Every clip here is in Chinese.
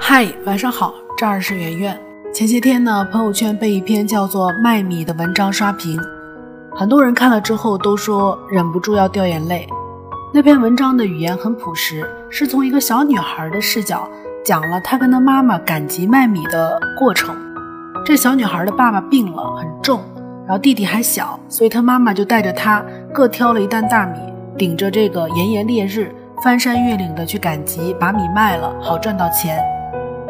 嗨，晚上好，这儿是圆圆。前些天呢，朋友圈被一篇叫做《卖米》的文章刷屏，很多人看了之后都说忍不住要掉眼泪。那篇文章的语言很朴实，是从一个小女孩的视角讲了她跟她妈妈赶集卖米的过程。这小女孩的爸爸病了，很重，然后弟弟还小，所以她妈妈就带着她各挑了一担大米，顶着这个炎炎烈日，翻山越岭的去赶集，把米卖了，好赚到钱。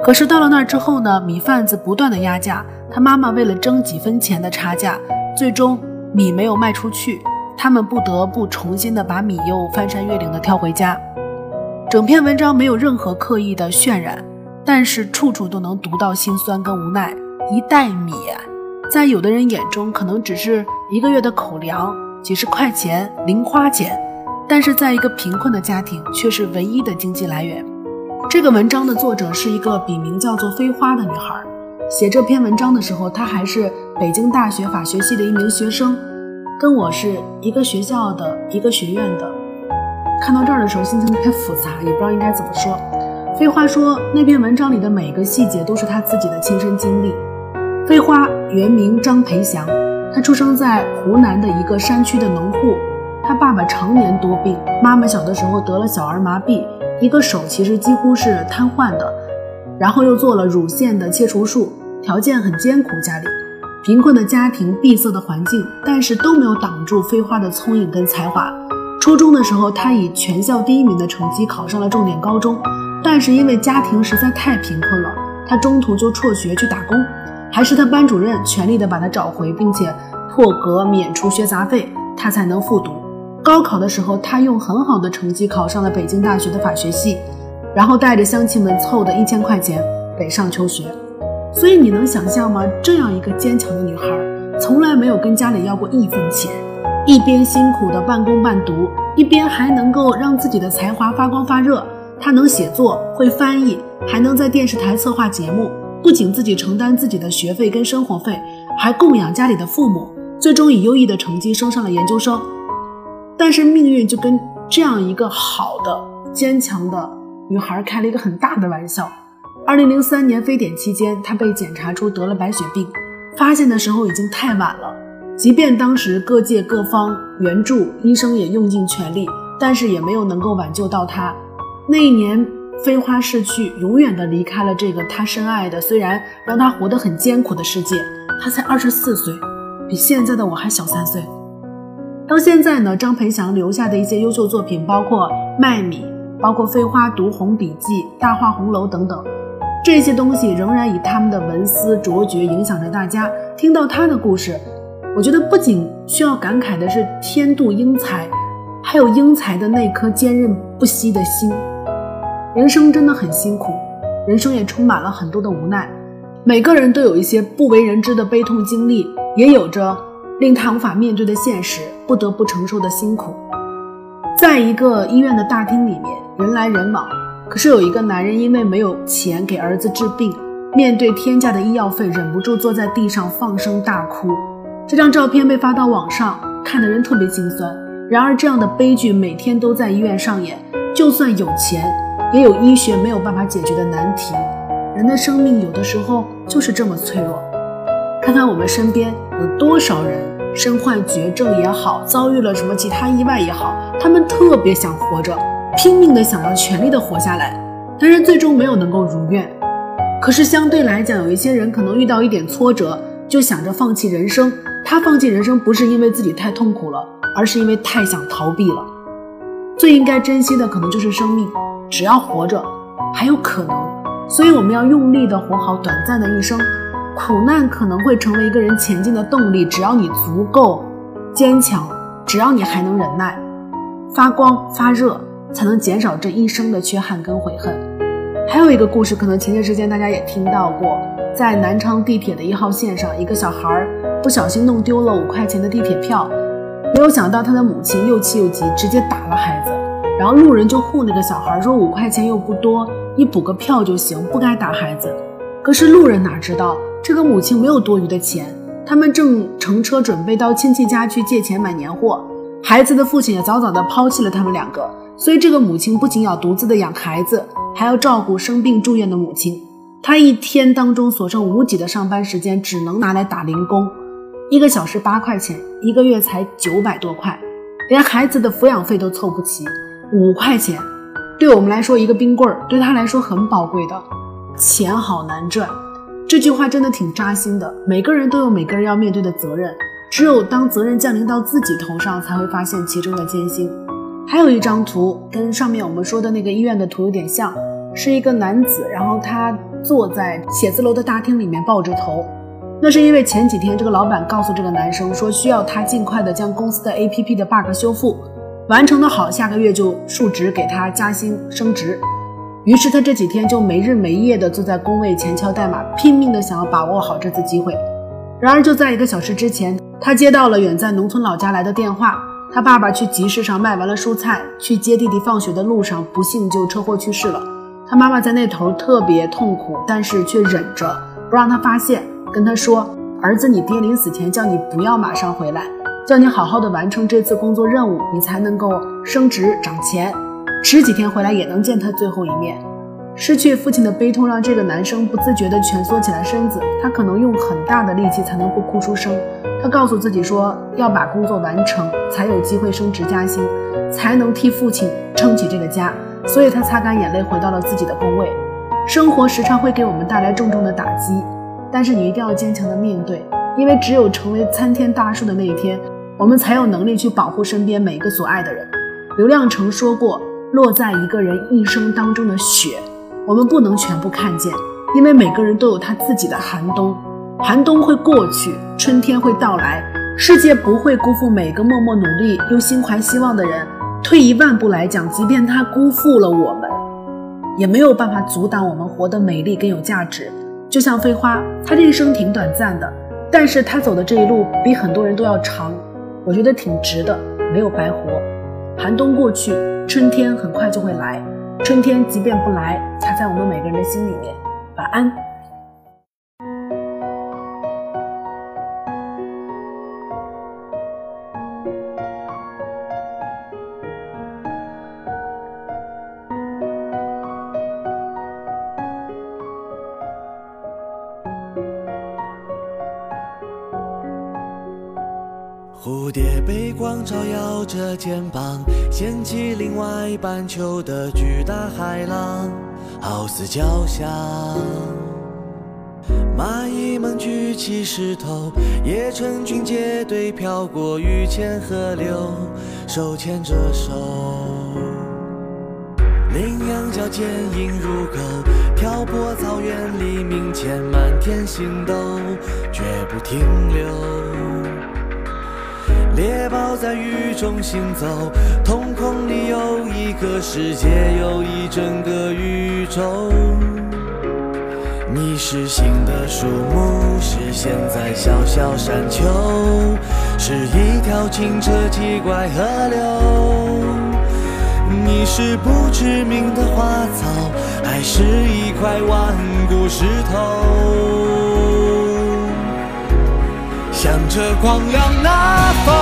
可是到了那儿之后呢，米贩子不断的压价，他妈妈为了争几分钱的差价，最终米没有卖出去，他们不得不重新的把米又翻山越岭的挑回家。整篇文章没有任何刻意的渲染，但是处处都能读到心酸跟无奈。一袋米，在有的人眼中可能只是一个月的口粮，几十块钱零花钱，但是在一个贫困的家庭却是唯一的经济来源。这个文章的作者是一个笔名叫做飞花的女孩。写这篇文章的时候，她还是北京大学法学系的一名学生，跟我是一个学校的一个学院的。看到这儿的时候，心情特别复杂，也不知道应该怎么说。飞花说，那篇文章里的每个细节都是她自己的亲身经历。飞花原名张培祥，她出生在湖南的一个山区的农户，她爸爸常年多病，妈妈小的时候得了小儿麻痹。一个手其实几乎是瘫痪的，然后又做了乳腺的切除术，条件很艰苦。家里贫困的家庭，闭塞的环境，但是都没有挡住飞花的聪颖跟才华。初中的时候，他以全校第一名的成绩考上了重点高中，但是因为家庭实在太贫困了，他中途就辍学去打工，还是他班主任全力的把他找回，并且破格免除学杂费，他才能复读。高考的时候，他用很好的成绩考上了北京大学的法学系，然后带着乡亲们凑的一千块钱北上求学。所以你能想象吗？这样一个坚强的女孩，从来没有跟家里要过一分钱，一边辛苦的半工半读，一边还能够让自己的才华发光发热。她能写作，会翻译，还能在电视台策划节目，不仅自己承担自己的学费跟生活费，还供养家里的父母，最终以优异的成绩升上了研究生。但是命运就跟这样一个好的、坚强的女孩开了一个很大的玩笑。二零零三年非典期间，她被检查出得了白血病，发现的时候已经太晚了。即便当时各界各方援助，医生也用尽全力，但是也没有能够挽救到她。那一年，飞花逝去，永远的离开了这个她深爱的，虽然让她活得很艰苦的世界。她才二十四岁，比现在的我还小三岁。到现在呢，张培祥留下的一些优秀作品，包括《卖米》，包括《飞花读红笔记》《大话红楼》等等，这些东西仍然以他们的文思卓绝影响着大家。听到他的故事，我觉得不仅需要感慨的是天妒英才，还有英才的那颗坚韧不息的心。人生真的很辛苦，人生也充满了很多的无奈，每个人都有一些不为人知的悲痛经历，也有着。令他无法面对的现实，不得不承受的辛苦。在一个医院的大厅里面，人来人往，可是有一个男人因为没有钱给儿子治病，面对天价的医药费，忍不住坐在地上放声大哭。这张照片被发到网上，看的人特别心酸。然而，这样的悲剧每天都在医院上演。就算有钱，也有医学没有办法解决的难题。人的生命有的时候就是这么脆弱。看看我们身边有多少人身患绝症也好，遭遇了什么其他意外也好，他们特别想活着，拼命的想要全力的活下来，但是最终没有能够如愿。可是相对来讲，有一些人可能遇到一点挫折，就想着放弃人生。他放弃人生不是因为自己太痛苦了，而是因为太想逃避了。最应该珍惜的可能就是生命，只要活着，还有可能。所以我们要用力的活好短暂的一生。苦难可能会成为一个人前进的动力，只要你足够坚强，只要你还能忍耐，发光发热，才能减少这一生的缺憾跟悔恨。还有一个故事，可能前些时间大家也听到过，在南昌地铁的一号线上，一个小孩不小心弄丢了五块钱的地铁票，没有想到他的母亲又气又急，直接打了孩子。然后路人就护那个小孩，说五块钱又不多，你补个票就行，不该打孩子。可是路人哪知道？这个母亲没有多余的钱，他们正乘车准备到亲戚家去借钱买年货。孩子的父亲也早早的抛弃了他们两个，所以这个母亲不仅要独自的养孩子，还要照顾生病住院的母亲。他一天当中所剩无几的上班时间，只能拿来打零工，一个小时八块钱，一个月才九百多块，连孩子的抚养费都凑不齐。五块钱，对我们来说一个冰棍儿，对他来说很宝贵的。钱好难赚，这句话真的挺扎心的。每个人都有每个人要面对的责任，只有当责任降临到自己头上，才会发现其中的艰辛。还有一张图，跟上面我们说的那个医院的图有点像，是一个男子，然后他。坐在写字楼的大厅里面抱着头，那是因为前几天这个老板告诉这个男生说，需要他尽快的将公司的 APP 的 bug 修复，完成的好，下个月就述职给他加薪升职。于是他这几天就没日没夜的坐在工位前敲代码，拼命的想要把握好这次机会。然而就在一个小时之前，他接到了远在农村老家来的电话，他爸爸去集市上卖完了蔬菜，去接弟弟放学的路上，不幸就车祸去世了。他妈妈在那头特别痛苦，但是却忍着不让他发现，跟他说：“儿子，你爹临死前叫你不要马上回来，叫你好好的完成这次工作任务，你才能够升职涨钱，迟几天回来也能见他最后一面。”失去父亲的悲痛让这个男生不自觉地蜷缩起来身子，他可能用很大的力气才能不哭出声。他告诉自己说：“要把工作完成，才有机会升职加薪，才能替父亲撑起这个家。”所以他擦干眼泪，回到了自己的工位。生活时常会给我们带来重重的打击，但是你一定要坚强的面对，因为只有成为参天大树的那一天，我们才有能力去保护身边每一个所爱的人。刘亮程说过：“落在一个人一生当中的雪，我们不能全部看见，因为每个人都有他自己的寒冬。寒冬会过去，春天会到来，世界不会辜负每个默默努力又心怀希望的人。”退一万步来讲，即便他辜负了我们，也没有办法阻挡我们活得美丽跟有价值。就像飞花，他这一生挺短暂的，但是他走的这一路比很多人都要长，我觉得挺值的，没有白活。寒冬过去，春天很快就会来。春天即便不来，它在我们每个人的心里面。晚安。蝴蝶被光照耀着肩膀，掀起另外半球的巨大海浪，好似交响。蚂蚁们举起石头，也成群结队飘过雨前河流，手牵着手。羚羊角坚硬如狗，挑拨草原黎明前满天星斗，绝不停留。猎豹在雨中行走，瞳孔里有一个世界，有一整个宇宙。你是新的树木，是现在小小山丘，是一条清澈奇怪河流。你是不知名的花草，还是一块顽固石头？向着光亮那方，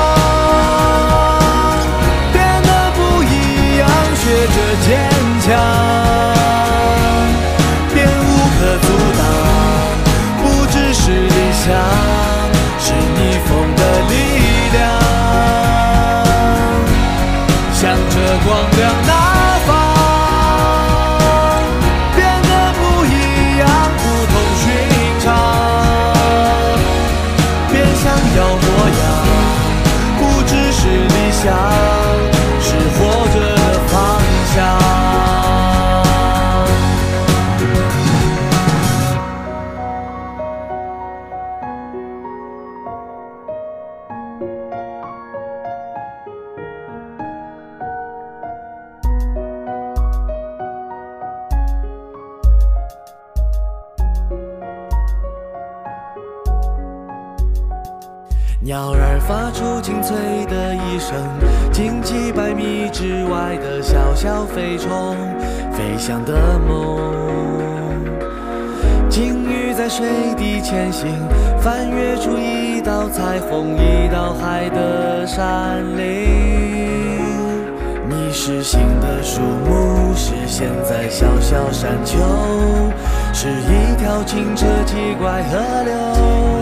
鸟儿发出清脆的一声，惊几百米之外的小小飞虫，飞翔的梦。鲸鱼在水底前行，翻越出一道彩虹，一道海的山岭。你是新的树木，是现在小小山丘，是一条清澈奇怪河流。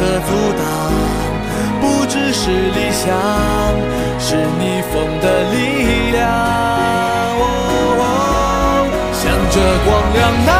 可阻挡。不只是理想，是逆风的力量。向着光亮那。